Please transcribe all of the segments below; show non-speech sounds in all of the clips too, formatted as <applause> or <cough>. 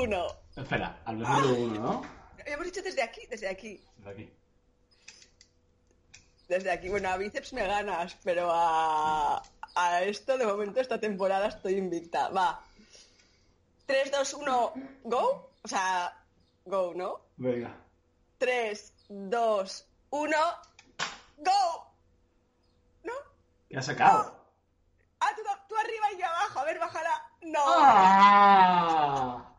uno. Espera, al menos uno, ¿no? Hemos dicho desde aquí, desde aquí. Desde aquí. Desde aquí. Bueno, a bíceps me ganas, pero a, a esto, de momento, esta temporada estoy invicta. Va. 3, 2, 1, go. O sea, go, ¿no? Venga. 3, 2, 1, go. ¿No? ¿Qué has sacado? Ah, tú, tú arriba y yo abajo. A ver, bájala. No. ¡Ah!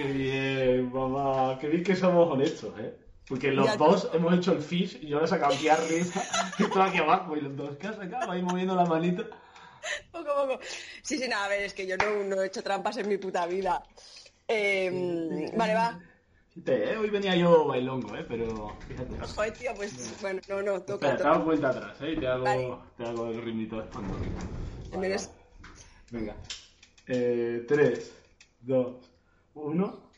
¡Qué bien, mamá! ¡Qué bien que somos honestos, eh! Porque los Ya dos hemos hecho el fish y yo he sacado aquí arriba y tú aquí abajo y los dos que has sacado ahí moviendo la manita. Poco, poco. Sí, sí, nada, a ver, es que yo no, no he hecho trampas en mi puta vida. Eh, vale, va. Fíjate, eh, hoy venía yo bailongo, eh, pero fíjate. Joder, tío, pues bueno, no, no, toca, Espera, te hago cuenta atrás, eh, te hago, Vale. te hago el ritmito de fondo. Venga. Eh, 3, 2, 1.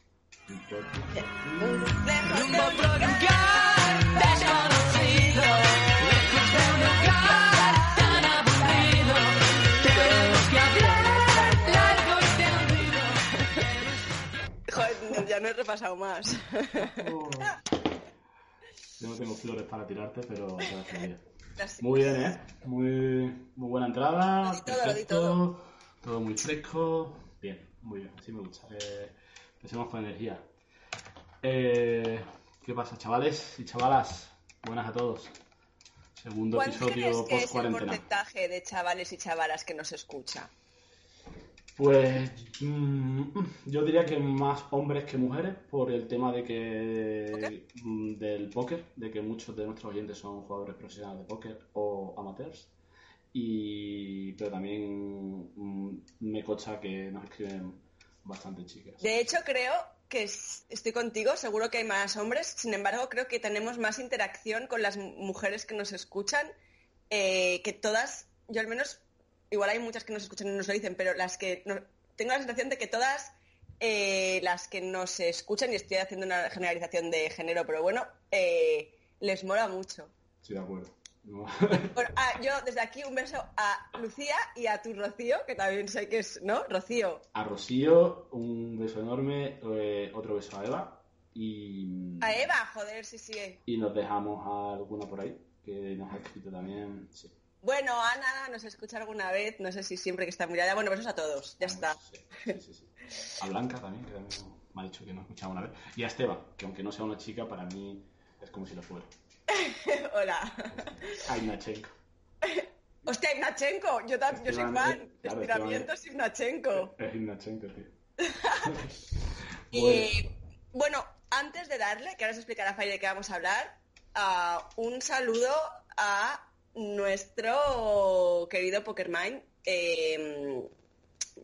Rumbo a otro lugar desconocido, lejos de un lugar tan aburrido. Tenemos que hablar largo y tendido. Joder, ya no he repasado más. Oh. <laughs> Yo no tengo flores para tirarte, pero. Gracias. Muy bien, ¿eh? Muy, muy buena entrada. Perfecto, todo. todo muy fresco. Bien, muy bien, así me gusta. Eh, empecemos con energía. Eh, ¿Qué pasa, chavales y chavalas? Buenas a todos. Segundo ¿Cuál crees episodio que es post el cuarentena. porcentaje de chavales y chavalas que nos escucha? Pues mm, yo diría que más hombres que mujeres por el tema de que mm, del póker, de que muchos de nuestros oyentes son jugadores profesionales de póker o amateurs. Y pero también mm, me consta que nos escriben bastante chicas. De hecho, creo que es- estoy contigo, seguro que hay más hombres, sin embargo, creo que tenemos más interacción con las mu- mujeres que nos escuchan, eh, que todas, yo al menos, igual hay muchas que nos escuchan y no nos lo dicen, pero las que, no- tengo la sensación de que todas eh, las que nos escuchan, y estoy haciendo una generalización de género, pero bueno, eh, les mola mucho. Estoy de acuerdo. No. <laughs> Bueno, ah, yo desde aquí un beso a Lucía y a tu Rocío, que también sé que es, ¿no? Rocío. A Rocío, un beso enorme, eh, otro beso a Eva y, A Eva, joder, sí, sí. y nos dejamos a alguna por ahí que nos ha escrito también. Sí. Bueno, Ana nos escucha alguna vez, no sé si siempre que está muy allá. Bueno, besos a todos, ya está. Sí, sí, sí, sí. A Blanca también, que también me ha dicho que no escuchaba una vez. Y a Esteban, que aunque no sea una chica, para mí es como si lo fuera. <laughs> Hola. A Ignachenko. Hostia, Ignachenko, yo, tam- yo soy Esteban, fan. eh, claro, Estiramientos Ignachenko. Es Ignachenko, tío. <laughs> Y bueno, antes de darle, que ahora se explicará Fai de qué vamos a hablar, ah, un saludo a nuestro querido Pokermind. Eh,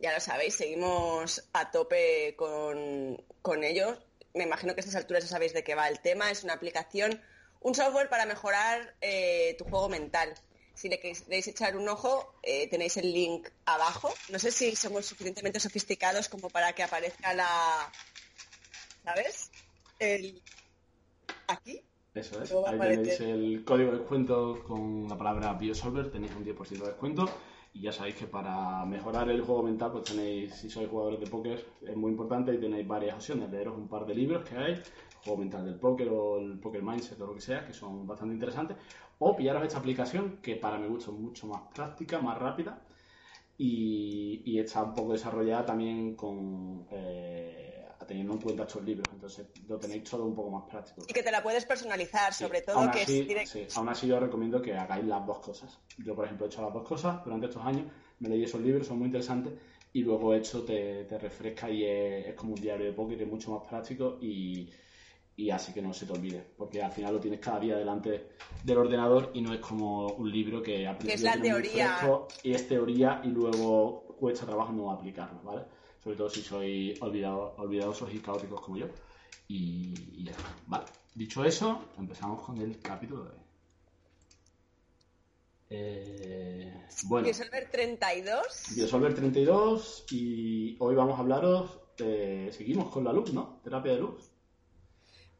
ya lo sabéis, seguimos a tope con, con ellos. Me imagino que a estas alturas ya sabéis de qué va el tema. Es una aplicación, un software para mejorar eh, tu juego mental. Si le queréis echar un ojo, eh, tenéis el link abajo. No sé si somos suficientemente sofisticados como para que aparezca la... ¿Sabes? El... Aquí. Eso es. Ahí tenéis el código de descuento con la palabra Biosolver, tenéis un 10% de descuento. Y ya sabéis que para mejorar el juego mental, pues tenéis, si sois jugadores de póker, es muy importante y tenéis varias opciones. Leeros un par de libros que hay, juego mental del póker o el Poker Mindset o lo que sea, que son bastante interesantes. O pillaros esta aplicación que para mi gusto es mucho más práctica, más rápida y, y está un poco desarrollada también con eh, teniendo en cuenta estos libros. Entonces lo tenéis todo un poco más práctico. Y que te la puedes personalizar, Sí, sobre todo aún que así, es sí, aún así yo recomiendo que hagáis las dos cosas. Yo, por ejemplo, he hecho las dos cosas durante estos años, me leí esos libros, son muy interesantes, y luego esto te, te refresca y es, es como un diario de póker, es mucho más práctico y, y así que no se te olvide, porque al final lo tienes cada día delante del ordenador y no es como un libro que Que es la teoría. y es teoría y luego cuesta trabajo no aplicarlo, ¿vale? Sobre todo si sois olvidado, olvidadosos y caóticos como yo. Y, y ya está. Vale. Dicho eso, empezamos con el capítulo de hoy. Eh, bueno, Biosolver 32. Biosolver 32 y hoy vamos a hablaros, eh, seguimos con la luz, ¿no? Terapia de luz.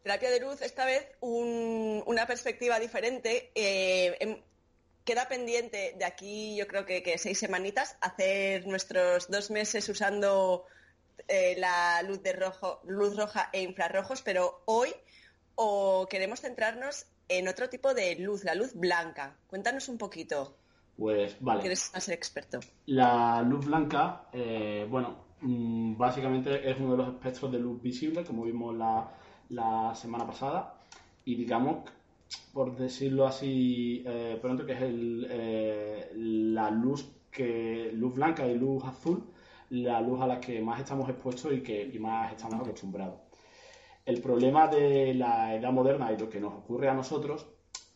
Terapia de luz, esta vez un- una perspectiva diferente. Eh, em- queda pendiente de aquí, yo creo que, que seis semanitas, hacer nuestros dos meses usando eh, la luz de rojo, luz roja e infrarrojos, pero hoy o queremos centrarnos en otro tipo de luz, la luz blanca. Cuéntanos un poquito, Pues vale. que eres más el experto. La luz blanca, eh, bueno, mm, básicamente es uno de los espectros de luz visible, como vimos la, la semana pasada, y digamos, por decirlo así eh, pronto, que es el, eh, la luz que luz blanca y luz azul, la luz a la que más estamos expuestos y que y más estamos acostumbrados. El problema de la edad moderna y lo que nos ocurre a nosotros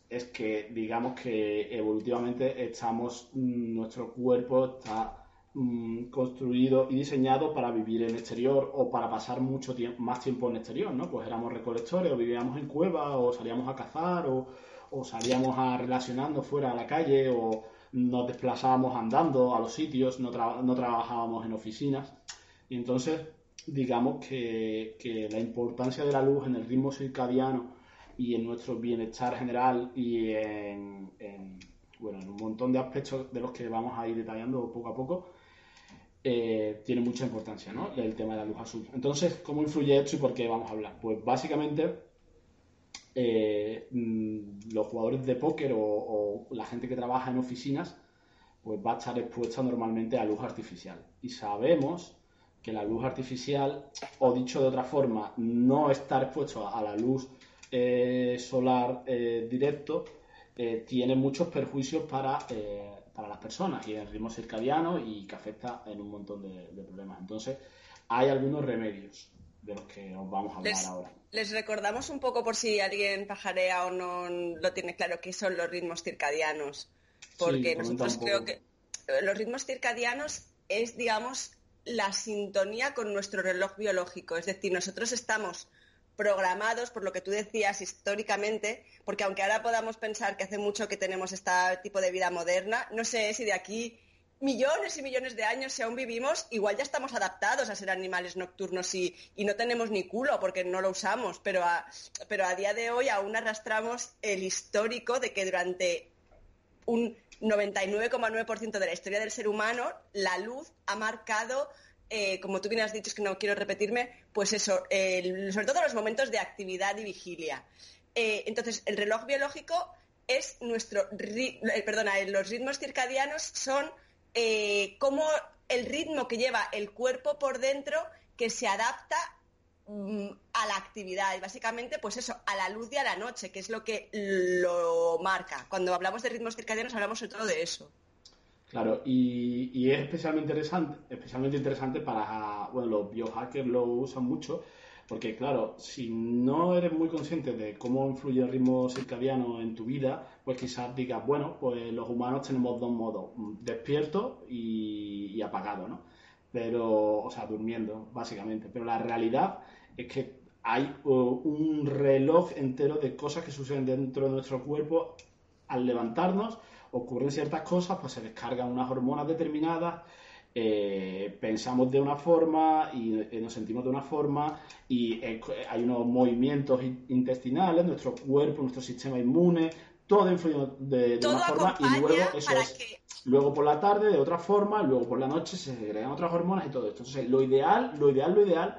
es que digamos que evolutivamente estamos, nuestro cuerpo está mm, construido y diseñado para vivir en exterior o para pasar mucho tiempo, más tiempo en exterior, ¿no? Pues éramos recolectores o vivíamos en cuevas o salíamos a cazar o, salíamos a relacionarnos fuera a la calle o nos desplazábamos andando a los sitios, no, tra- no trabajábamos en oficinas. Y entonces, digamos que, la importancia de la luz en el ritmo circadiano y en nuestro bienestar general y en, bueno, en un montón de aspectos de los que vamos a ir detallando poco a poco, eh, tiene mucha importancia, ¿no? El tema de la luz azul. Entonces, ¿cómo influye esto y por qué vamos a hablar? Pues básicamente, eh, mm, los jugadores de póker o, la gente que trabaja en oficinas, pues va a estar expuesta normalmente a luz artificial. Y sabemos que la luz artificial, o dicho de otra forma, no estar expuesto a la luz eh, solar directo, tiene muchos perjuicios para, para las personas y el ritmo circadiano y que afecta en un montón de, de problemas. Entonces, hay algunos remedios de los que os vamos a hablar Les, ahora. les recordamos un poco por si alguien pajarea o no lo tiene claro qué son los ritmos circadianos. Porque Sí, nosotros creo que los ritmos circadianos es, digamos, la sintonía con nuestro reloj biológico. Es decir, nosotros estamos programados, por lo que tú decías históricamente, porque aunque ahora podamos pensar que hace mucho que tenemos este tipo de vida moderna, no sé si de aquí millones y millones de años, si aún vivimos, igual ya estamos adaptados a ser animales nocturnos y, no tenemos ni culo porque no lo usamos, pero a, pero a día de hoy aún arrastramos el histórico de que durante un 99,9% de la historia del ser humano, la luz ha marcado, eh, como tú bien has dicho, es que no quiero repetirme, pues eso, sobre todo los momentos de actividad y vigilia. Eh, entonces, el reloj biológico es nuestro, eh, perdona, los ritmos circadianos son como el ritmo que lleva el cuerpo por dentro que se adapta mm, a la actividad y básicamente pues eso, a la luz y a la noche, que es lo que lo marca. Cuando hablamos de ritmos circadianos hablamos sobre todo de eso. Claro, y, es especialmente interesante, especialmente interesante para, bueno, los biohackers lo usan mucho, porque claro, si no eres muy consciente de cómo influye el ritmo circadiano en tu vida, pues quizás digas, bueno, pues los humanos tenemos dos modos, despierto y, y apagado, ¿no? Pero, o sea, durmiendo, básicamente. Pero la realidad es que hay uh, un reloj entero de cosas que suceden dentro de nuestro cuerpo al levantarnos ocurren ciertas cosas, pues se descargan unas hormonas determinadas, eh, pensamos de una forma y eh, nos sentimos de una forma y eh, hay unos movimientos in- intestinales, nuestro cuerpo, nuestro sistema inmune, todo influye de, de una forma y luego eso para es que luego por la tarde de otra forma, luego por la noche se segregan otras hormonas y todo esto. Entonces, lo ideal, lo ideal, lo ideal,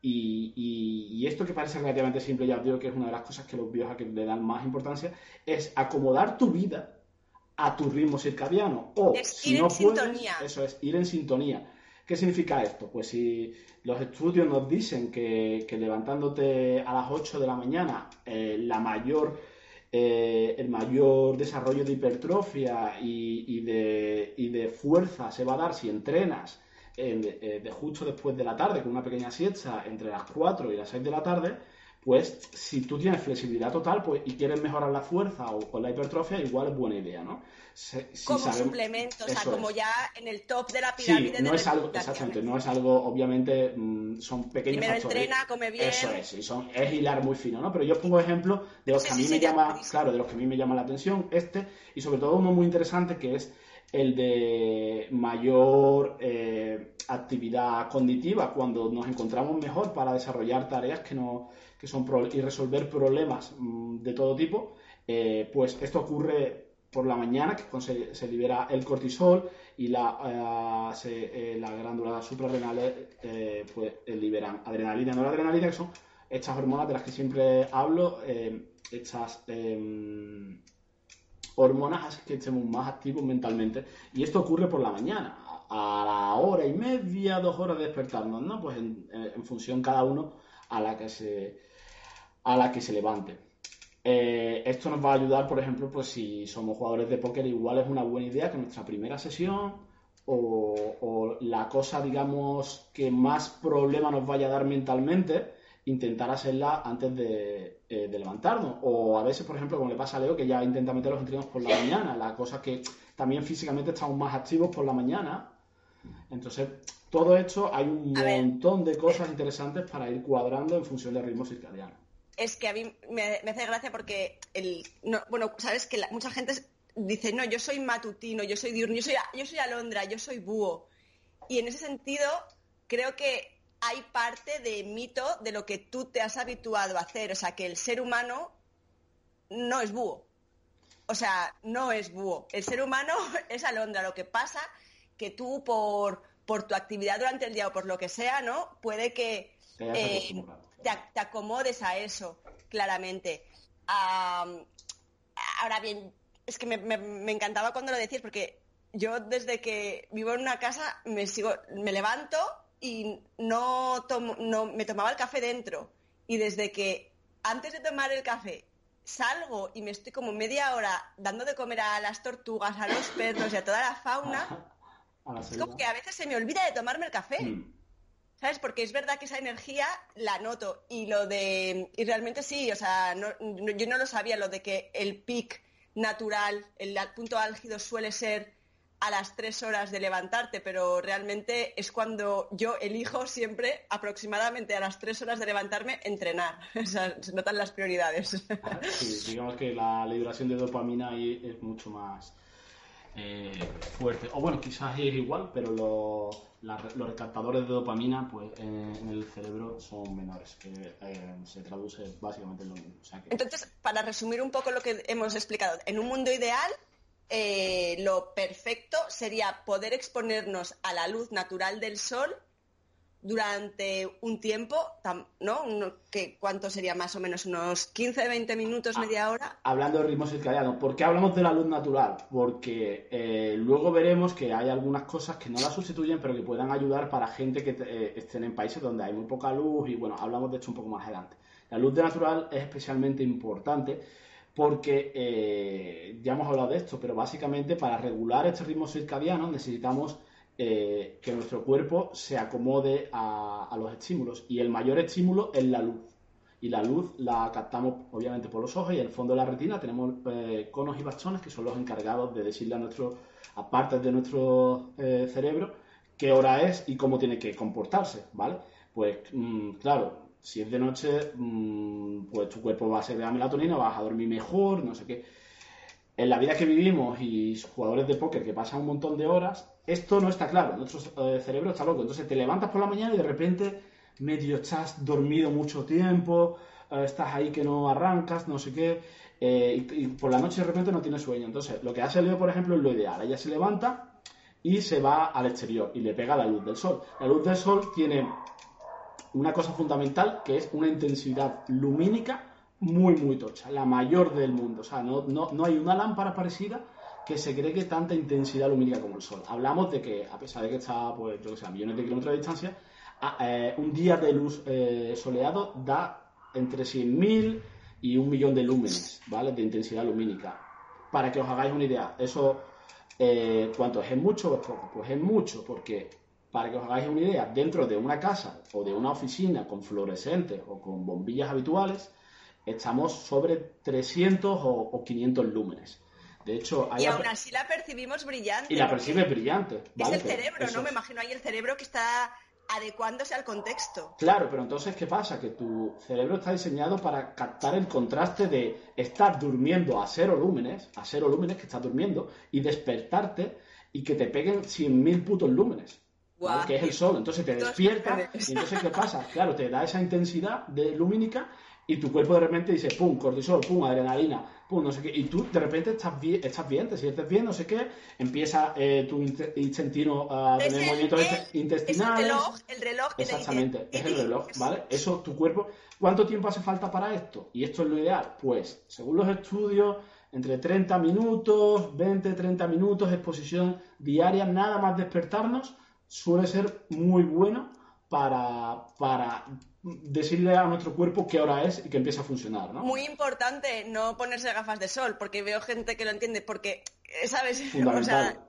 y, y- y esto que parece relativamente simple, ya os digo que es una de las cosas que los biohackers le dan más importancia, es acomodar tu vida a tu ritmo circadiano. O Es si ir no en puedes, sintonía. eso es, ir en sintonía. ¿Qué significa esto? Pues si los estudios nos dicen que, que levantándote a las 8 de la mañana, eh, la mayor eh, el mayor desarrollo de hipertrofia y, y de, y de fuerza se va a dar si entrenas en- eh, de justo después de la tarde, con una pequeña siesta entre las 4 y las 6 de la tarde, pues si tú tienes flexibilidad total pues, y quieres mejorar la fuerza o con la hipertrofia, igual es buena idea, ¿no? Se- si como sabemos- suplemento, o sea, como es. ya en el top de la Sí, pirámide no de es algo, exactamente, no es algo, obviamente, mm, son pequeños Primero factores. entrena, come bien. Eso es, y son, es hilar muy fino, ¿no? Pero yo os pongo ejemplos de los Sí, que a sí, mí sí, me llama, claro, de los que a mí me llama la atención, este, y sobre todo uno muy interesante que es el de mayor eh, actividad cognitiva, cuando nos encontramos mejor para desarrollar tareas que, no, que son y resolver problemas mm, de todo tipo, eh, pues esto ocurre por la mañana, que se, libera el cortisol y la, eh, se- las glándulas suprarrenales eh, pues, liberan adrenalina. Y noradrenalina, que son estas hormonas de las que siempre hablo, estas em, hormonas que estemos más activos mentalmente. Y esto ocurre por la mañana, a la hora y media, dos horas de despertarnos, ¿no? Pues en, eh, función cada uno a la que se, a la que se levante. Eh, esto nos va a ayudar, por ejemplo, pues si somos jugadores de póker, igual es una buena idea que nuestra primera sesión o, o la cosa, digamos, que más problema nos vaya a dar mentalmente, intentar hacerla antes de, eh, de levantarnos. O a veces, por ejemplo, como le pasa a Leo, que ya intenta meter los entrenos por la mañana, la cosa que también físicamente estamos más activos por la mañana. Entonces, todo esto hay un A ver. montón de cosas interesantes para ir cuadrando en función del ritmo circadiano. Es que a mí me, me hace gracia porque, el, no, bueno, sabes que la- mucha gente dice, no, yo soy matutino, yo soy diurno, yo soy, yo soy alondra, yo soy búho. Y en ese sentido, creo que hay parte de mito de lo que tú te has habituado a hacer. O sea, que el ser humano no es búho. O sea, no es búho. El ser humano <laughs> es alondra. Lo que pasa que tú, por, por tu actividad durante el día o por lo que sea, ¿no? Puede que Te eh, te, ac- te acomodes a eso, claramente. Am, ahora bien, es que me, me- me encantaba cuando lo decías, porque yo desde que vivo en una casa me sigo, me levanto y no tomo, no me tomaba el café dentro. Y desde que antes de tomar el café salgo y me estoy como media hora dando de comer a las tortugas, a los perros y a toda la fauna, la es como que a veces se me olvida de tomarme el café. Mm. ¿Sabes? Porque es verdad que esa energía la noto y lo de y realmente sí, o sea, no- no- yo no lo sabía lo de que el pic natural, el punto álgido suele ser a las tres horas de levantarte, pero realmente es cuando yo elijo siempre aproximadamente a las tres horas de levantarme entrenar. <laughs> O sea, se notan las prioridades. Sí, digamos que la liberación de dopamina ahí es mucho más eh, fuerte. O bueno, quizás es igual, pero lo- la- los recaptadores de dopamina pues en, en el cerebro son menores, que eh, se traduce básicamente en lo mismo. O sea que, Entonces, para resumir un poco lo que hemos explicado, en un mundo ideal, eh, lo perfecto sería poder exponernos a la luz natural del sol durante un tiempo, ¿no? Uno- que, ¿Cuánto sería más o menos? ¿Unos 15, 20 minutos, Ah. media hora? hablando de ritmo circadiano, ¿por qué hablamos de la luz natural? Porque eh, luego veremos que hay algunas cosas que no la sustituyen, pero que puedan ayudar para gente que eh, estén en países donde hay muy poca luz y bueno, hablamos de esto un poco más adelante. La luz de natural es especialmente importante porque eh, ya hemos hablado de esto, pero básicamente para regular este ritmo circadiano necesitamos eh, que nuestro cuerpo se acomode a, los estímulos. Y el mayor estímulo es la luz. Y la luz la captamos obviamente por los ojos y en el fondo de la retina. Tenemos eh, conos y bastones que son los encargados de decirle a nuestro a partes de nuestro cerebro qué hora es y cómo tiene que comportarse, ¿vale? Pues mm, claro, si es de noche, mm, pues tu cuerpo va a ser de la melatonina, vas a dormir mejor, no sé qué. En la vida que vivimos y jugadores de póker que pasan un montón de horas, esto no está claro, nuestro eh, cerebro está loco. Entonces te levantas por la mañana y de repente medio estás dormido mucho tiempo, eh, estás ahí que no arrancas, no sé qué, eh, y, y por la noche de repente no tienes sueño. Entonces lo que hace Leo, por ejemplo, es lo ideal. Ella se levanta y se va al exterior y le pega la luz del sol. La luz del sol tiene una cosa fundamental que es una intensidad lumínica muy, muy tocha, la mayor del mundo. O sea, no, no, no hay una lámpara parecida que se cree que tanta intensidad lumínica como el Sol. Hablamos de que, a pesar de que está, pues, yo que sé, a millones de kilómetros de distancia, a- eh, un día de luz eh, soleado da entre 100.000 y un millón de lúmenes, ¿vale? De intensidad lumínica. Para que os hagáis una idea, eso, eh, ¿cuánto es? ¿Es mucho o es poco? Pues es mucho, porque para que os hagáis una idea, dentro de una casa o de una oficina con fluorescentes o con bombillas habituales, estamos sobre 300 o, o 500 lúmenes. De hecho, hay Y aún así la percibimos brillante. y la percibes brillante. Es el cerebro, eso ¿no? Me imagino ahí el cerebro que está adecuándose al contexto. Claro, pero entonces, ¿qué pasa? Que tu cerebro está diseñado para captar el contraste de estar durmiendo a cero lúmenes, a cero lúmenes que estás durmiendo, y despertarte y que te peguen 100.000 putos lúmenes. ¿Vale? Que es el sol. Entonces te lúmenes. Y entonces, ¿qué pasa? Claro, te da esa intensidad de lumínica y tu cuerpo de repente dice, pum, cortisol, pum, adrenalina, pum, no sé qué, y tú de repente estás bien, estás bien te sientes bien, no sé qué, empieza eh, tu inte- intestino a tener movimientos el- inte- Es el intestinales. reloj, el reloj que te dice, Exactamente, es el reloj, ¿vale? Eso, tu cuerpo. ¿Cuánto tiempo hace falta para esto? Y esto es lo ideal. Pues, según los estudios, entre 30 minutos, 20, 30 minutos, exposición diaria, nada más despertarnos, suele ser muy bueno para, para decirle a nuestro cuerpo qué hora es y que empiece a funcionar, ¿no? Muy importante no ponerse gafas de sol, porque veo gente que lo entiende, porque, eh, ¿sabes? Fundamental. <laughs>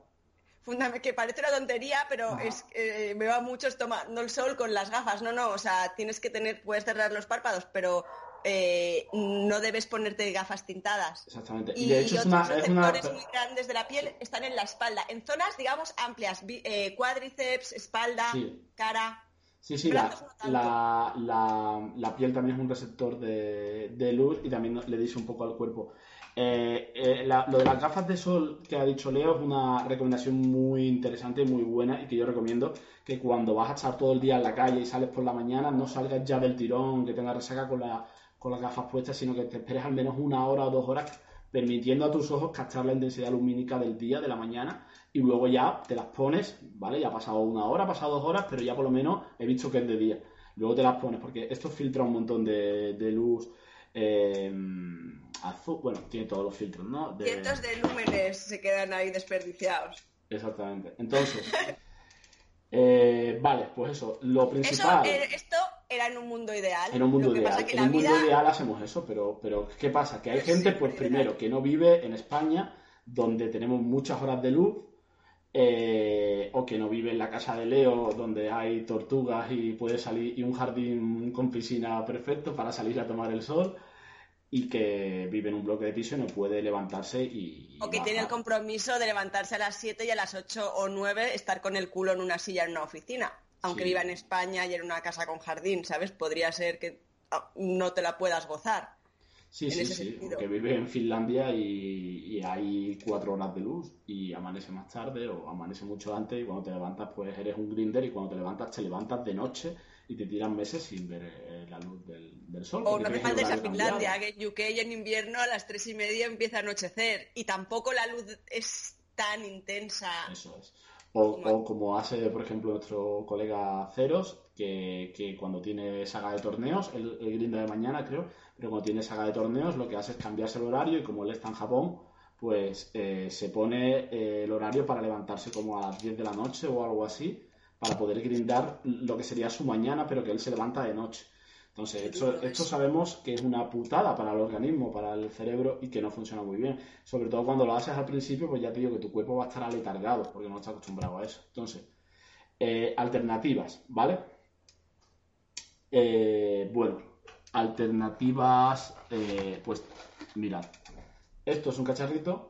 O sea, que parece una tontería, pero Ajá. es eh, veo a muchos tomando el sol con las gafas. No, no, o sea, tienes que tener, puedes cerrar los párpados, pero eh, no debes ponerte gafas tintadas. Exactamente. Y, Y, de hecho es otros una, es una- receptores muy grandes de la piel están en la espalda, en zonas, digamos, amplias, eh, cuádriceps, espalda, Sí. cara. Sí, sí, la, no la, la- la piel también es un receptor de, de luz y también le dice un poco al cuerpo. Eh, eh, lo de las gafas de sol que ha dicho Leo es una recomendación muy interesante, muy buena y que yo recomiendo que cuando vas a estar todo el día en la calle y sales por la mañana no salgas ya del tirón, que tengas resaca con, la- con las gafas puestas, sino que te esperes al menos una hora o dos horas permitiendo a tus ojos captar la intensidad lumínica del día, de la mañana, y luego ya te las pones, ¿vale? Ya ha pasado una hora, ha pasado dos horas, pero ya por lo menos he visto que es de día. Luego te las pones, porque esto filtra un montón de, de luz eh, azul, bueno, tiene todos los filtros, ¿no? De- Cientos de lúmenes se quedan ahí desperdiciados. Exactamente. Entonces, <laughs> eh, vale, pues eso, lo Eso, principal... eh, esto era en un mundo ideal. En un mundo Lo que ideal, pasa que en un mundo ideal hacemos eso, pero, pero ¿qué pasa? Que hay gente, pues primero, que no vive en España, donde tenemos muchas horas de luz, eh, o que no vive en la casa de Leo, donde hay tortugas y puede salir, y un jardín con piscina perfecto para salir a tomar el sol, y que vive en un bloque de piso y no puede levantarse y... O que tiene el compromiso de levantarse a las 7 y a las 8 o 9 estar con el culo en una silla en una oficina. Aunque Sí. viva en España y en una casa con jardín, ¿sabes? Podría ser que ah, no te la puedas gozar. Sí, sí, sí, porque vive en Finlandia y, y hay cuatro horas de luz y amanece más tarde o amanece mucho antes y cuando te levantas pues eres un grinder y cuando te levantas te levantas de noche y te tiran meses sin ver eh, la luz del, del sol. O no el faltes a cambiado. Finlandia, que en UK en invierno a las 3 y media empieza a anochecer. Y tampoco la luz es tan intensa. Eso es. O, o como hace, por ejemplo, nuestro colega Ceros, que, que cuando tiene saga de torneos, el, el grinder de mañana creo, pero cuando tiene saga de torneos lo que hace es cambiarse el horario y como él está en Japón, pues eh, se pone eh, el horario para levantarse como a las 10 de la noche o algo así, para poder grindar lo que sería su mañana, pero que él se levanta de noche. Entonces, esto, sabemos que es una putada para el organismo, para el cerebro y que no funciona muy bien. Sobre todo cuando lo haces al principio, pues ya te digo que tu cuerpo va a estar aletargado porque no está acostumbrado a eso. Entonces, eh, alternativas, ¿vale? Eh, bueno, alternativas, eh, pues mirad, esto es un cacharrito,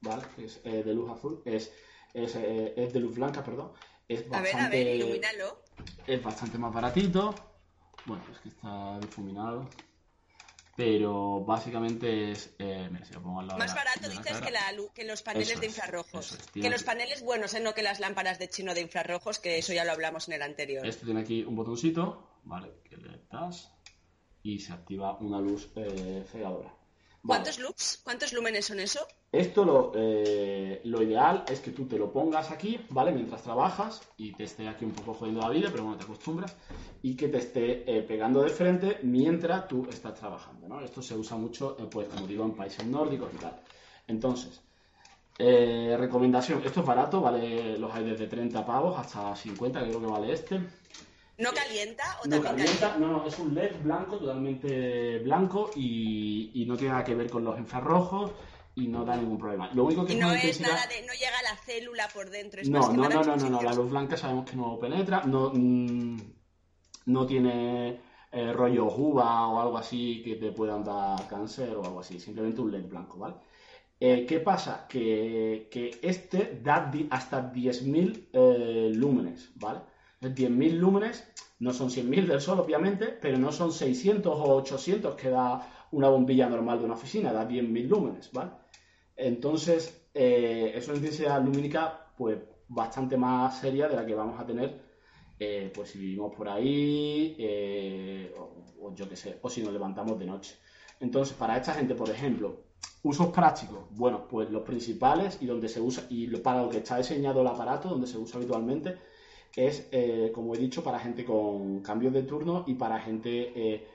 ¿vale? Que es de luz azul, es, es, es de luz blanca, perdón. Es A ver, a bastante, ver, ilumínalo. es bastante más baratito. Bueno, es que está difuminado. Pero básicamente es. eh, mira, si lo pongo al lado Más de la- barato de la dices cara. que, la que los paneles Eso de es, infrarrojos. eso es, que los que- paneles buenos, ¿eh? no que las lámparas de chino de infrarrojos, que eso ya lo hablamos en el anterior. Este tiene aquí un botoncito, ¿vale? Que le das y se activa una luz eh, cegadora. Vale. ¿Cuántos lux? ¿Cuántos lúmenes son eso? Esto lo, eh, lo ideal es que tú te lo pongas aquí, ¿vale? Mientras trabajas y te esté aquí un poco jodiendo la vida, pero bueno, te acostumbras, y que te esté eh, pegando de frente mientras tú estás trabajando, ¿no? Esto se usa mucho, eh, pues como digo, en países nórdicos y tal. Entonces, recomendación, esto es barato, vale, los hay desde 30 pavos hasta 50, que creo que vale este. ¿No calienta o No también calienta, calienta? no, no, es un LED blanco, totalmente blanco y, y no tiene nada que ver con los infrarrojos y no da ningún problema. Lo único que Y es no es intensidad... nada de... no llega a la célula por dentro. Es No, más no, no, no, no, la luz blanca sabemos que no penetra, no, mm, no tiene eh, rollo uva o algo así que te puedan dar cáncer o algo así, simplemente un LED blanco, ¿vale? Eh, ¿Qué pasa? Que, que este da di- hasta 10.000 eh, lúmenes, ¿vale? Es 10.000 lúmenes, no son 100.000 del sol, obviamente, pero no son 600 o 800 que da una bombilla normal de una oficina, da 10.000 lúmenes, ¿vale? Entonces, eh, es una intensidad lumínica, pues, bastante más seria de la que vamos a tener eh, pues si vivimos por ahí, eh, o, o yo qué sé, o si nos levantamos de noche. Entonces, para esta gente, por ejemplo, usos prácticos, bueno, pues los principales y donde se usa, y para lo que está diseñado el aparato, donde se usa habitualmente, es, eh, como he dicho, para gente con cambios de turno y para gente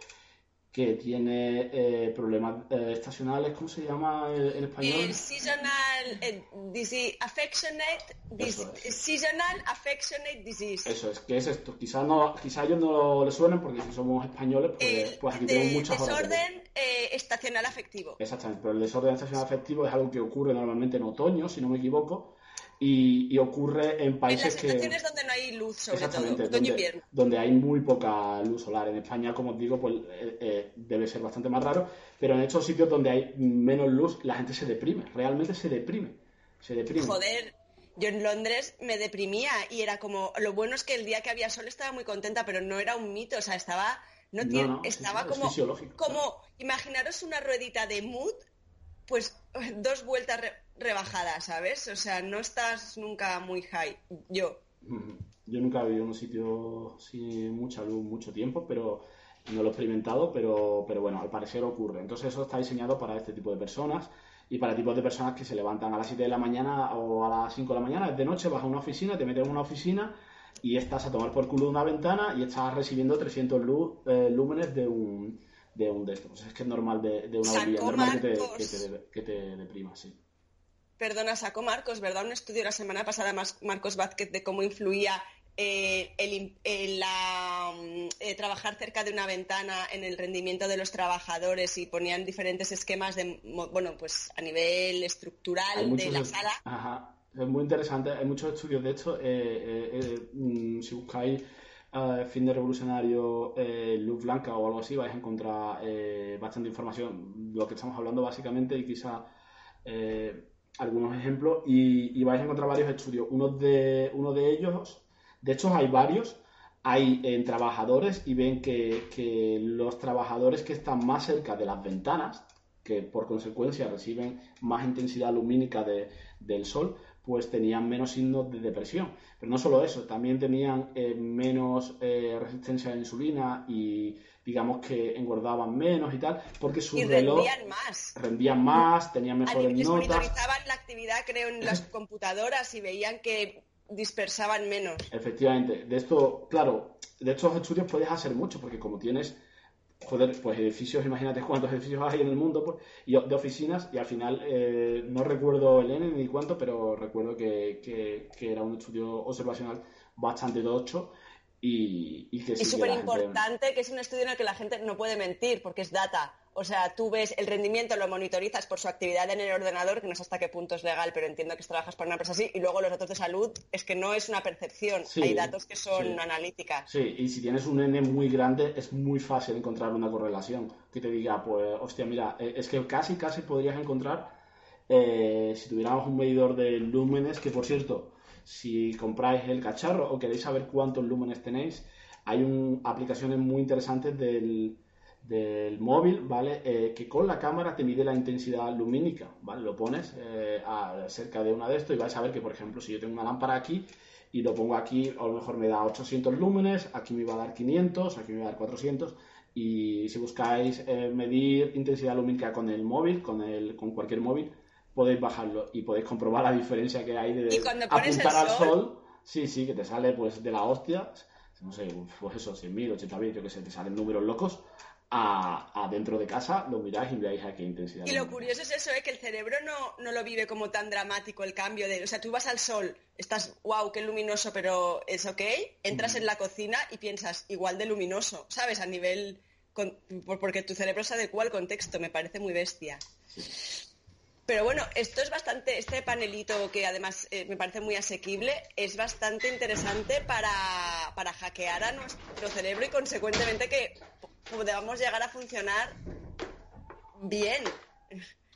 que tiene eh, problemas eh, estacionales, ¿cómo se llama en, español? El seasonal eh, disease, affectionate, dis- Eso es. seasonal affectionate disease. Eso es, ¿qué es esto? Quizás no, quizá a ellos no les suenen porque si somos españoles, pues, El pues aquí de- tenemos muchas horas. desorden eh, estacional afectivo. Exactamente, pero el desorden estacional afectivo es algo que ocurre normalmente en otoño, si no me equivoco, y, y ocurre en En países que... donde no hay luz, sobre todo, Exactamente, otoño e donde, donde hay muy poca luz solar. En España, como os digo, pues eh, eh, debe ser bastante más raro, pero en estos sitios donde hay menos luz, la gente se deprime, realmente se deprime, se deprime. Joder, yo en Londres me deprimía y era como, lo bueno es que el día que había sol estaba muy contenta, pero no era un mito, o sea, estaba, no, tiene- no, estaba es como, como, imaginaros una ruedita de mood, pues <laughs> dos vueltas re- rebajadas, ¿sabes? O sea, no estás nunca muy high, yo. Yo nunca he vivido en un sitio sin mucha luz mucho tiempo, pero no lo he experimentado, pero, pero bueno, al parecer ocurre. Entonces eso está diseñado para este tipo de personas y para tipos de personas que se levantan a las 7 de la mañana o a las 5 de la mañana, es de noche, vas a una oficina, te metes en una oficina y estás a tomar por culo una ventana y estás recibiendo 300 luz, eh, lúmenes de un, de un de estos. Pues es que es normal de, de una normal que te, que te, que te deprima, sí. Perdona, sacó Marcos, ¿verdad? Un estudio la semana pasada, Marcos Vázquez, de cómo influía eh, el, la, mm, eh, trabajar cerca de una ventana en el rendimiento de los trabajadores y ponían diferentes esquemas de, bueno, pues a nivel estructural de la sala. Ajá. Es muy interesante, hay muchos estudios de esto. eh, mm, si buscáis fin de revolucionario, eh, luz blanca o algo así, vais a encontrar eh, bastante información. Lo que estamos hablando básicamente y quizá eh, algunos ejemplos. Y, vais a encontrar varios estudios. Uno de, uno de ellos, de hecho hay varios, hay en trabajadores y ven que, que los trabajadores que están más cerca de las ventanas, que por consecuencia reciben más intensidad lumínica de- del sol, pues tenían menos signos de depresión. Pero no solo eso, también tenían eh, menos eh, resistencia a la insulina y digamos que engordaban menos y tal, porque su Y reloj rendían más. rendían más, tenían mejores notas. monitorizaban la actividad, creo, en las <laughs> computadoras y veían que dispersaban menos. Efectivamente, de esto, claro, de estos estudios puedes hacer mucho, porque como tienes, joder, pues edificios, imagínate cuántos edificios hay en el mundo, pues, y de oficinas, y al final, eh, no recuerdo el N ni cuánto, pero recuerdo que, que- que era un estudio observacional bastante tocho y, y que Es súper la gente- importante que es un estudio en el que la gente no puede mentir porque es data. O sea, tú ves el rendimiento, lo monitorizas por su actividad en el ordenador, que no sé hasta qué punto es legal, pero entiendo que trabajas para una empresa así, y luego los datos de salud es que no es una percepción, Sí, hay datos que son sí. analíticas. Sí, y si tienes un N muy grande, es muy fácil encontrar una correlación que te diga, pues, hostia, mira, eh, es que casi, casi podrías encontrar, eh, si tuviéramos un medidor de lúmenes, que por cierto, si compráis el cacharro o queréis saber cuántos lúmenes tenéis, hay un, aplicaciones muy interesantes del, del móvil, ¿vale? Eh, que con la cámara te mide la intensidad lumínica, ¿vale? Lo pones eh, a- cerca de una de estos y vais a ver que, por ejemplo, si yo tengo una lámpara aquí, y lo pongo aquí, a lo mejor me da 800 lúmenes, aquí me va a dar 500, aquí me va a dar 400. Y si buscáis eh, medir intensidad lumínica con el móvil, con, el, con cualquier móvil, podéis bajarlo y podéis comprobar la diferencia que hay de apuntar al sol- sol. Sí, sí, que te sale pues de la hostia, no sé, pues eso, 100.000, 80.000, yo que sé, te salen números locos. A, a dentro de casa lo miráis y veáis a qué intensidad. Y lo curioso es eso, ¿eh? que el cerebro no, no lo vive como tan dramático el cambio de... O sea, tú vas al sol, estás, wow, qué luminoso, pero es ok, entras en la cocina y piensas igual de luminoso, ¿sabes? A nivel... con- por- porque tu cerebro se adecua al contexto, me parece muy bestia. Pero bueno, esto es bastante, este panelito que además eh, me parece muy asequible, es bastante interesante para, para hackear a nuestro cerebro y consecuentemente que podamos llegar a funcionar bien.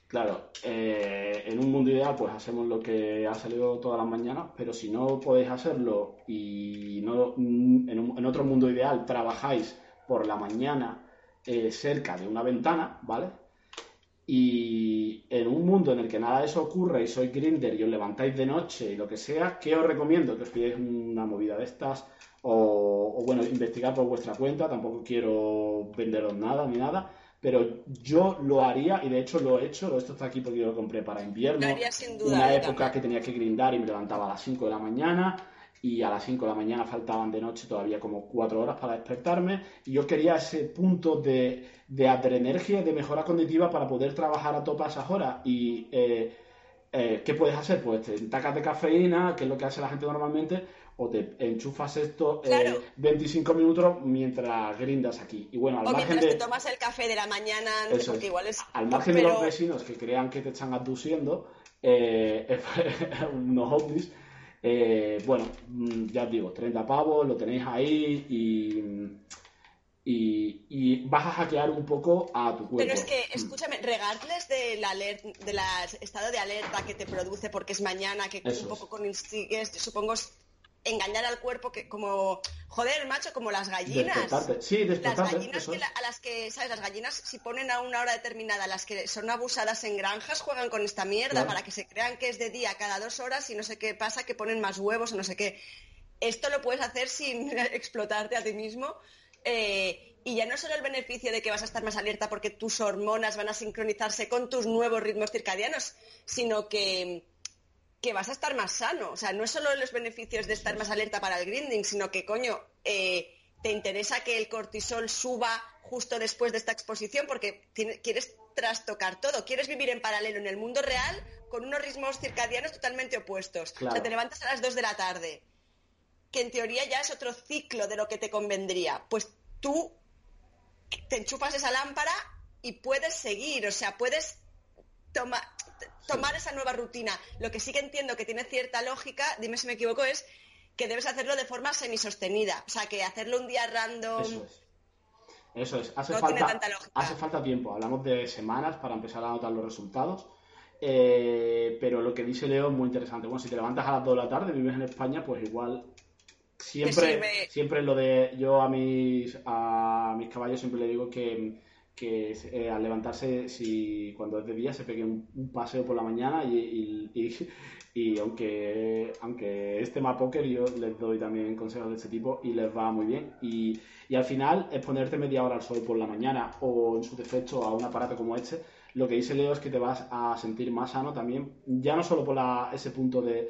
Claro, eh, en un mundo ideal pues hacemos lo que ha salido todas las mañanas, pero si no podéis hacerlo y no, mm, en, un- en otro mundo ideal trabajáis por la mañana eh, cerca de una ventana, ¿vale? Y en un mundo en el que nada de eso ocurre y sois grinder y os levantáis de noche y lo que sea, ¿qué os recomiendo? Que os pidáis una movida de estas o, o, bueno, investigar por vuestra cuenta, tampoco quiero venderos nada ni nada, pero yo lo haría y de hecho lo he hecho, esto está aquí porque yo lo compré para invierno, sin duda, una época que tenía que grindar y me levantaba a las 5 de la mañana y a las 5 de la mañana faltaban de noche todavía como 4 horas para despertarme y yo quería ese punto de, de adrenergia de mejora cognitiva para poder trabajar a tope a esas horas y eh, eh, ¿qué puedes hacer? Pues te tacas de cafeína, que es lo que hace la gente normalmente, o te enchufas esto eh, Claro. 25 minutos mientras grindas aquí. Y bueno, al O margen mientras de, te tomas el café de la mañana, no sé, eso porque es. igual es... al margen de los vecinos que crean que te están abduciendo, eh, <laughs> unos ovnis, eh, bueno, mm, ya os digo, 30 pavos, lo tenéis ahí y, y, y vas a hackear un poco a tu cuerpo. Pero es que, Mm. escúchame, regarles del alert, del estado de alerta que te produce porque es mañana, que Eso un poco es. consigues, supongo, engañar al cuerpo que como, joder, macho, como las gallinas. Despertarte. Sí, Las gallinas que la- a las que, ¿sabes? Las gallinas, si ponen a una hora determinada, las que son abusadas en granjas, juegan con esta mierda Claro. para que se crean que es de día cada dos horas y no sé qué pasa, que ponen más huevos o no sé qué. Esto lo puedes hacer sin <laughs> explotarte a ti mismo. eh, y ya no solo el beneficio de que vas a estar más alerta porque tus hormonas van a sincronizarse con tus nuevos ritmos circadianos, sino que, que vas a estar más sano. O sea, no es solo los beneficios de estar más alerta para el grinding, sino que, coño, eh, te interesa que el cortisol suba justo después de esta exposición porque tiene- quieres trastocar todo. Quieres vivir en paralelo en el mundo real con unos ritmos circadianos totalmente opuestos. Claro. O sea, te levantas a las 2 de la tarde, que en teoría ya es otro ciclo de lo que te convendría. Pues tú te enchufas esa lámpara y puedes seguir, o sea, puedes toma- t- tomar esa nueva rutina. Lo que sí que entiendo que tiene cierta lógica, dime si me equivoco, es que debes hacerlo de forma semisostenida. O sea, que hacerlo un día random... Eso es. Eso es. Hace, No falta, hace falta tiempo. Hablamos de semanas para empezar a notar los resultados. Eh, pero lo que dice Leo es muy interesante. Bueno, si te levantas a las 2 de la tarde, vives en España, pues igual siempre, siempre lo de yo a mis a mis caballos siempre le digo que, que eh, al levantarse si cuando es de día se pegue un, paseo por la mañana y, y- y- <laughs> aunque aunque este tema póker yo les doy también consejos de este tipo y les va muy bien. Y, y al final es ponerte media hora al sol por la mañana o en su defecto a un aparato como este. Lo que dice Leo es que te vas a sentir más sano también ya no solo por la- ese punto de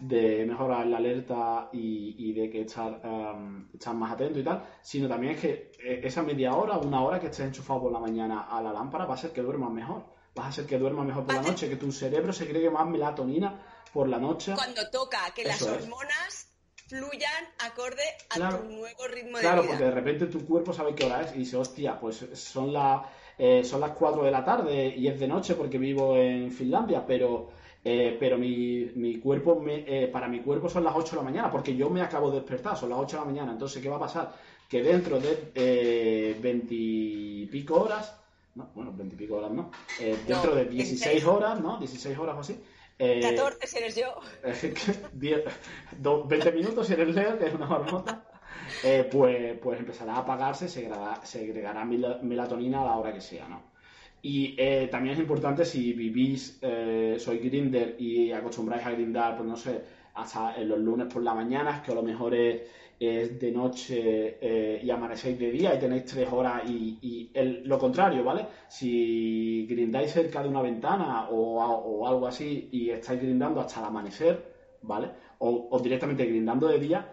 de mejorar la alerta y, y de que estar, em, estar más atento y tal, sino también es que eh, esa media hora, una hora que estés enchufado por la mañana a la lámpara va a hacer que duermas mejor. Vas a hacer que duermas mejor por la noche, que tu cerebro se cregue más melatonina por la noche. Cuando toca que las es. hormonas fluyan acorde a Claro. tu nuevo ritmo Claro, de vida. porque de repente tu cuerpo sabe qué hora es y dice, hostia, pues son, la, eh, son las 4 de la tarde y es de noche porque vivo en Finlandia, pero, eh, pero mi, mi cuerpo, me- eh, para mi cuerpo son las 8 de la mañana porque yo me acabo de despertar, son las 8 de la mañana. Entonces, ¿qué va a pasar? Que dentro de eh, 20 y pico horas, no, bueno, 20 y pico horas no, eh, dentro No, de 16 16. horas, ¿no? 16 horas o así. eh, 14 si eres yo. eh, <laughs> diez- do- 20 minutos si eres Leo, que es una marmota, eh, pues, pues empezará a apagarse, segregará, segregará mel- melatonina a la hora que sea, ¿no? Y eh, también es importante si vivís, eh, sois grinder y acostumbráis a grindar, pues no sé, hasta los lunes por la mañana, que a lo mejor es, es de noche eh, y amanecéis de día y tenéis tres horas y, y el- lo contrario, ¿vale? Si grindáis cerca de una ventana o, o algo así y estáis grindando hasta el amanecer, ¿vale? O, o directamente grindando de día,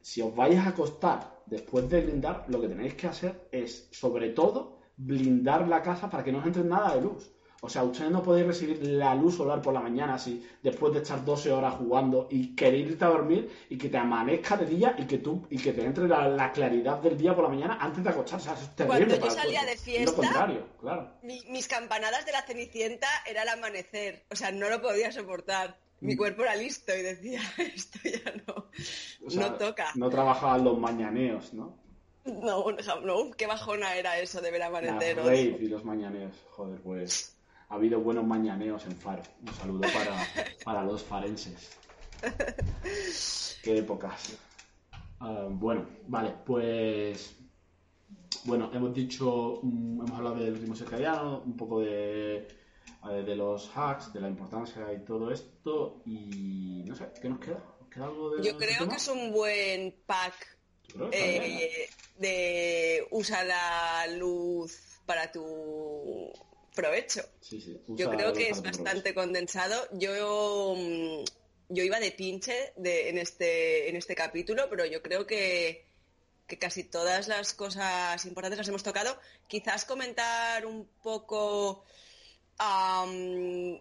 si os vais a acostar después de grindar, lo que tenéis que hacer es, sobre todo, blindar la casa para que no os entre nada de luz. O sea, ustedes no podéis recibir la luz solar por la mañana así, después de estar 12 horas jugando y querer irte a dormir y que te amanezca de día y que tú y que te entre la, la claridad del día por la mañana antes de acostarse. O sea, es terrible Cuando yo salía de Es fiesta- Lo contrario, claro. Mi- mis campanadas de la Cenicienta era el amanecer. O sea, no lo podía soportar. Mi Mm. cuerpo era listo y decía, <laughs> esto ya no, O sea, no toca. No trabajaban los mañaneos, ¿no? <laughs> No, no, qué bajona era eso de ver amanecer. ¿no? rave y los mañaneos. Joder, pues ha habido buenos mañaneos en Faro. Un saludo para, <laughs> para los farenses. Qué épocas. Ah, bueno, vale, pues. Bueno, hemos dicho, mm, hemos hablado del ritmo circadiano, un poco de, eh, de los hacks, de la importancia y todo esto. Y no sé, ¿qué nos queda? ¿Nos queda algo de Yo este creo tema? que es un buen pack ¿eh? de usa la luz para tu provecho. Sí, sí. Yo creo que es bastante condensado. Yo, mm, yo iba de pinche de- en, este, en este capítulo, pero yo creo que, que casi todas las cosas importantes las hemos tocado. Quizás comentar un poco... eh,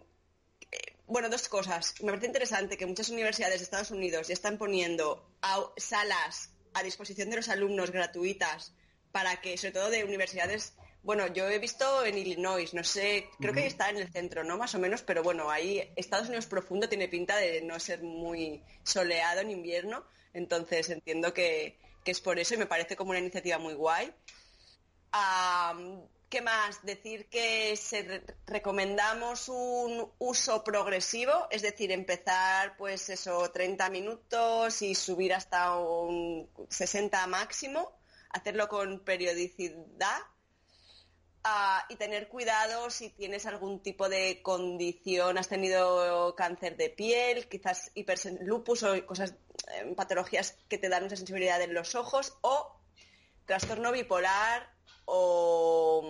bueno, dos cosas. Me parece interesante que muchas universidades de Estados Unidos ya están poniendo salas a disposición de los alumnos gratuitas para que, sobre todo de universidades, bueno, yo he visto en Illinois, no sé, creo que está en el centro, ¿no? Más o menos, pero bueno, ahí Estados Unidos profundo tiene pinta de no ser muy soleado en invierno, entonces entiendo que, que es por eso y me parece como una iniciativa muy guay. ¿Qué más? Decir que se re- recomendamos un uso progresivo, es decir, empezar pues eso 30 minutos y subir hasta un 60 máximo, hacerlo con periodicidad ah, y tener cuidado si tienes algún tipo de condición, has tenido cáncer de piel, quizás lupus o cosas, eh, patologías que te dan mucha sensibilidad en los ojos o trastorno bipolar o,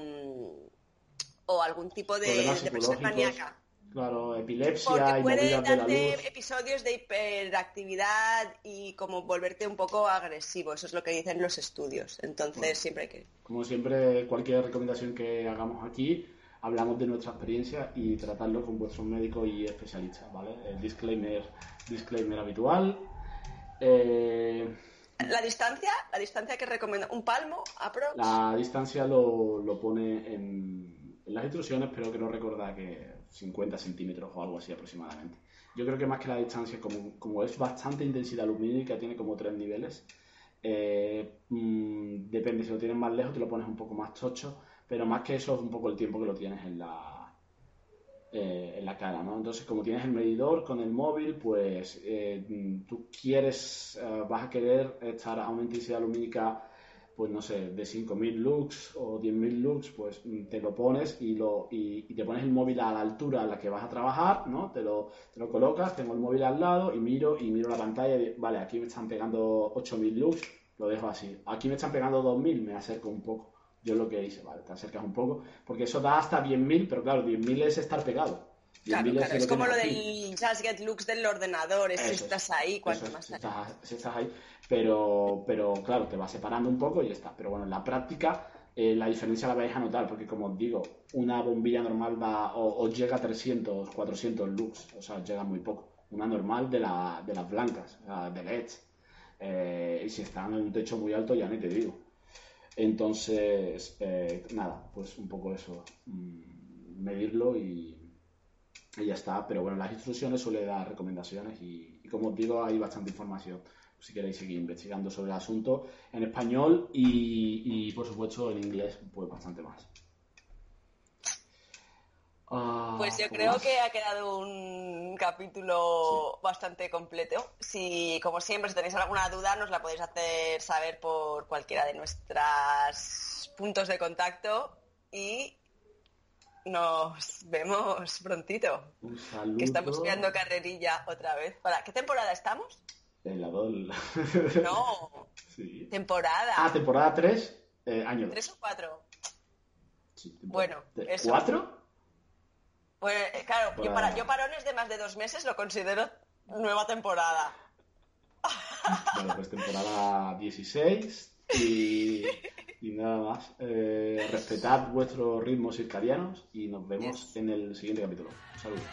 o algún tipo de depresión maníaca. Claro, epilepsia Porque y puede movidas de la darte luz. episodios de hiperactividad y como volverte un poco agresivo. Eso es lo que dicen los estudios. Entonces Bueno. siempre hay que... Como siempre, cualquier recomendación que hagamos aquí, hablamos de nuestra experiencia y tratarlo con vuestros médicos y especialistas, ¿vale? El disclaimer, disclaimer habitual. Eh, La distancia, la distancia que recomienda, un palmo, aprox. la distancia lo, lo pone en, en las instrucciones, pero creo recordar que 50 centímetros o algo así aproximadamente. Yo creo que más que la distancia, como, como es bastante intensidad lumínica, tiene como tres niveles. eh, mm, depende, si lo tienes más lejos te lo pones un poco más chocho, pero más que eso es un poco el tiempo que lo tienes en la, eh, en la cara, ¿no? Entonces, como tienes el medidor con el móvil, pues eh, tú quieres, eh, vas a querer estar a una intensidad lumínica, pues no sé, de 5.000 lux o 10.000 lux, pues te lo pones y, lo, y, te pones el móvil a la altura a la que vas a trabajar, ¿no? Te lo, te lo colocas, tengo el móvil al lado y miro y miro la pantalla y vale, aquí me están pegando 8.000 lux, lo dejo así. Aquí me están pegando 2.000, me acerco un poco. Yo lo que hice, vale, te acercas un poco, porque eso da hasta 10.000, pero claro, 10.000 es estar pegado. Claro, 10.000 claro, si es como lo del Just Get Looks del ordenador, es Eso estás ahí, cuanto es, más si estás, si estás ahí. Pero, pero claro, te va separando un poco y ya está. Pero bueno, en la práctica eh, la diferencia la vais a notar, porque como os digo, una bombilla normal va o, o llega a 300, 400 lux, o sea, llega muy poco. Una normal de, la, de las blancas, o sea, de LED. Eh, y si están en un techo muy alto, ya ni te digo. Entonces, eh, nada, pues un poco eso, mm, medirlo y, ya está. Pero bueno, las instrucciones suele dar recomendaciones y, como os digo, hay bastante información si queréis seguir investigando sobre el asunto en español y, por supuesto en inglés, pues bastante más. Ah, Pues yo ¿cómo creo que ha quedado un capítulo bastante completo. Si, como siempre, si tenéis alguna duda, nos la podéis hacer saber por cualquiera de nuestros puntos de contacto y nos vemos prontito. Un saludo. Que estamos creando carrerilla otra vez. ¿Para qué temporada estamos? En la dol. No, <laughs> sí. temporada. Ah, temporada 3, eh, año 2. ¿Tres o cuatro? Sí, Bueno, ¿de- eso. ¿Cuatro? Pues eh, claro, yo, Bueno. para, yo parones de más de dos meses lo considero nueva temporada. <laughs> Bueno, pues temporada 16 y, y nada más. Eh, respetad vuestros ritmos circadianos y nos vemos Yes. en el siguiente capítulo. Saludos.